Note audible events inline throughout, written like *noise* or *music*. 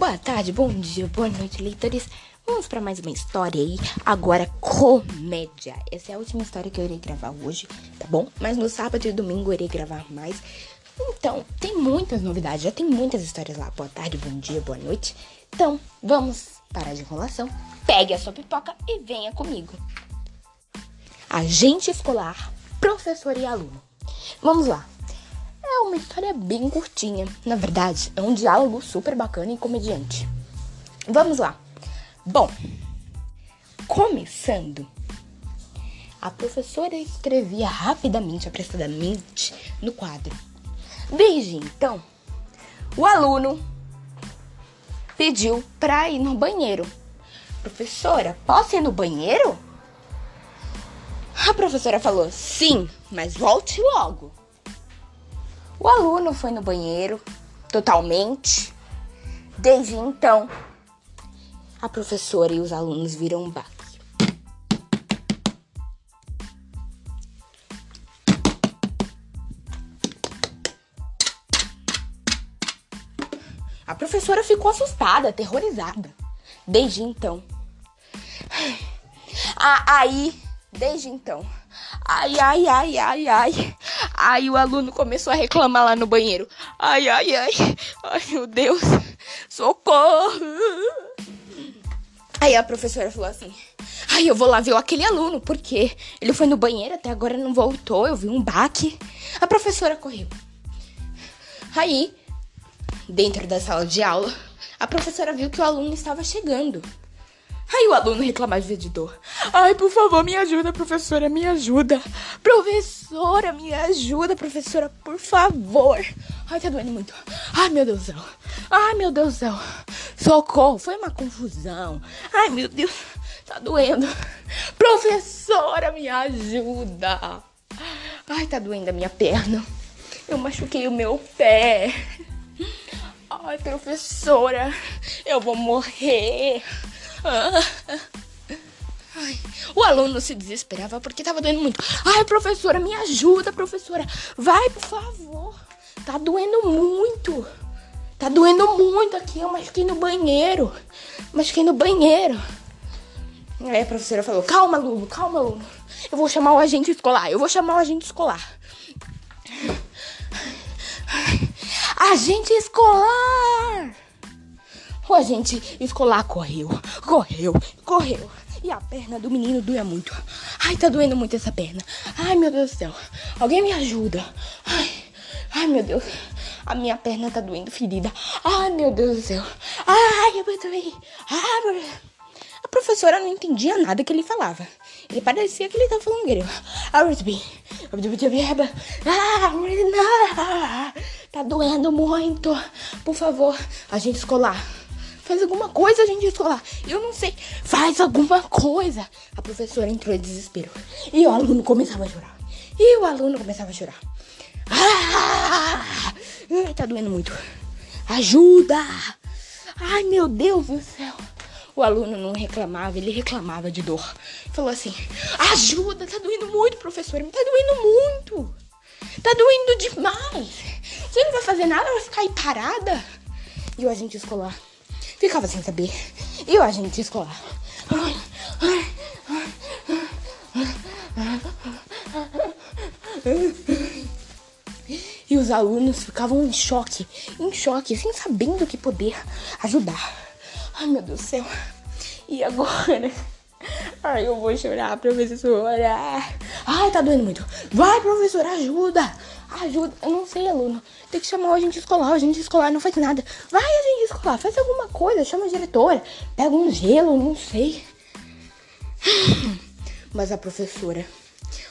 Boa tarde, bom dia, boa noite, leitores. Vamos para mais uma história aí. Agora, comédia. Essa é a última história que eu irei gravar hoje, tá bom? Mas no sábado e domingo eu irei gravar mais. Então, tem muitas novidades, já tem muitas histórias lá. Boa tarde, bom dia, boa noite. Então, vamos parar de enrolação. Pegue a sua pipoca e venha comigo. Agente escolar, professor e aluno. Vamos lá. É uma história bem curtinha. Na verdade, é um diálogo super bacana e comediante. Vamos lá. Bom, começando, a professora escrevia rapidamente, apressadamente no quadro. Desde então, o aluno pediu para ir no banheiro. Professora, posso ir no banheiro? A professora falou: sim, mas volte logo. O aluno foi no banheiro totalmente. Desde então, a professora e os alunos viram um baque. A professora ficou assustada, aterrorizada. Desde então. Aí, desde então. Ai, ai, ai, ai, ai. Aí o aluno começou a reclamar lá no banheiro. Ai, ai, ai. Ai, meu Deus. Socorro. Aí a professora falou assim: Ai, eu vou lá ver aquele aluno, porque ele foi no banheiro, até agora não voltou, eu vi um baque. A professora correu. Aí, dentro da sala de aula, a professora viu que o aluno estava chegando. Aí o aluno reclamava de dor. Ai, por favor, me ajuda, professora, me ajuda. Professora, me ajuda, professora, por favor. Ai, tá doendo muito. Ai, meu Deus do céu. Ai, meu Deus do céu. Socorro, foi uma confusão. Ai, meu Deus, tá doendo. Professora, me ajuda. Ai, tá doendo a minha perna. Eu machuquei o meu pé. Ai, professora, eu vou morrer. Ai, o aluno se desesperava porque tava doendo muito. Ai, professora, me ajuda, professora. Vai, por favor. Tá doendo muito. Tá doendo muito aqui. Eu machuquei no banheiro. Machuquei no banheiro. Aí a professora falou: Calma, aluno, calma, aluno. Eu vou chamar o agente escolar. Eu vou chamar o agente escolar. Agente escolar! O agente escolar correu, correu, correu. E a perna do menino doía muito. Ai, tá doendo muito essa perna. Ai, meu Deus do céu. Alguém me ajuda. Ai, ai, meu Deus. A minha perna tá doendo, ferida. Ai, meu Deus do céu. Ai, eu também. Ai, a professora não entendia nada que ele falava. Ele parecia que ele tava falando grego. Tá doendo muito. Por favor, agente escolar. Faz alguma coisa, gente escolar. Eu não sei. Faz alguma coisa. A professora entrou em desespero. E o aluno começava a chorar. E o aluno começava a chorar. Ah! Tá doendo muito. Ajuda! Ai, meu Deus do céu. O aluno não reclamava, ele reclamava de dor. Falou assim: Ajuda, tá doendo muito, professor. Tá doendo muito. Tá doendo demais. Você não vai fazer nada, vai ficar aí parada. E o agente escolar ficava sem saber. E o agente escolar. E os alunos ficavam em choque, em choque, sem sabendo que poder ajudar. Ai, meu Deus do céu. E agora? *laughs* Ai, eu vou chorar, professora. Ai, tá doendo muito. Vai, professora, ajuda. Ajuda. Eu não sei, aluno. Tem que chamar o agente escolar. O agente escolar não faz nada. Vai, agente escolar, faz alguma coisa. Chama a diretora. Pega um gelo, não sei. *sighs* Mas a professora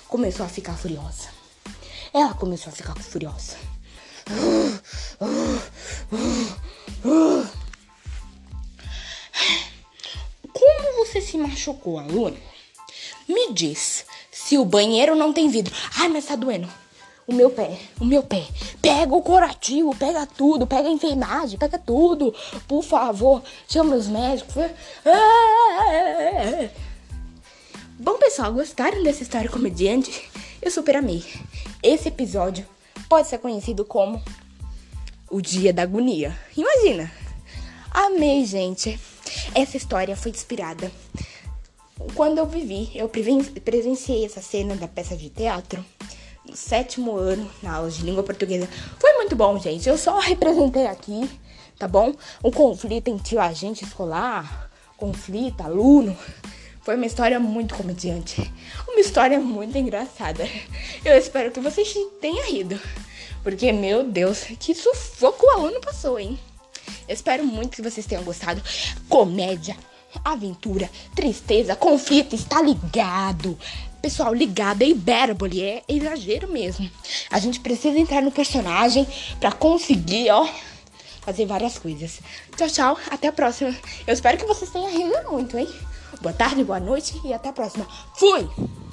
começou a ficar furiosa. Ela começou a ficar furiosa. Como *sighs* *sighs* machucou, aluno? Me diz se o banheiro não tem vidro. Ai, mas tá doendo. O meu pé, o meu pé. Pega o curativo, pega tudo, pega a enfermagem, pega tudo. Por favor, chama os médicos. Bom, pessoal, gostaram dessa história comediante? Eu super amei. Esse episódio pode ser conhecido como o Dia da Agonia. Imagina! Amei, gente. Essa história foi inspirada quando eu vivi, eu presenciei essa cena da peça de teatro no sétimo ano, na aula de língua portuguesa. Foi muito bom, gente. Eu só representei aqui, tá bom? O conflito entre o agente escolar, conflito, aluno. Foi uma história muito comediante. Uma história muito engraçada. Eu espero que vocês tenham rido. Porque, meu Deus, que sufoco o aluno passou, hein? Eu espero muito que vocês tenham gostado. Comédia, aventura, tristeza, conflito, está ligado. Pessoal, ligado é hipérbole, é exagero mesmo. A gente precisa entrar no personagem para conseguir, ó, fazer várias coisas. Tchau, tchau, até a próxima. Eu espero que vocês tenham rido muito, hein? Boa tarde, boa noite e até a próxima. Fui!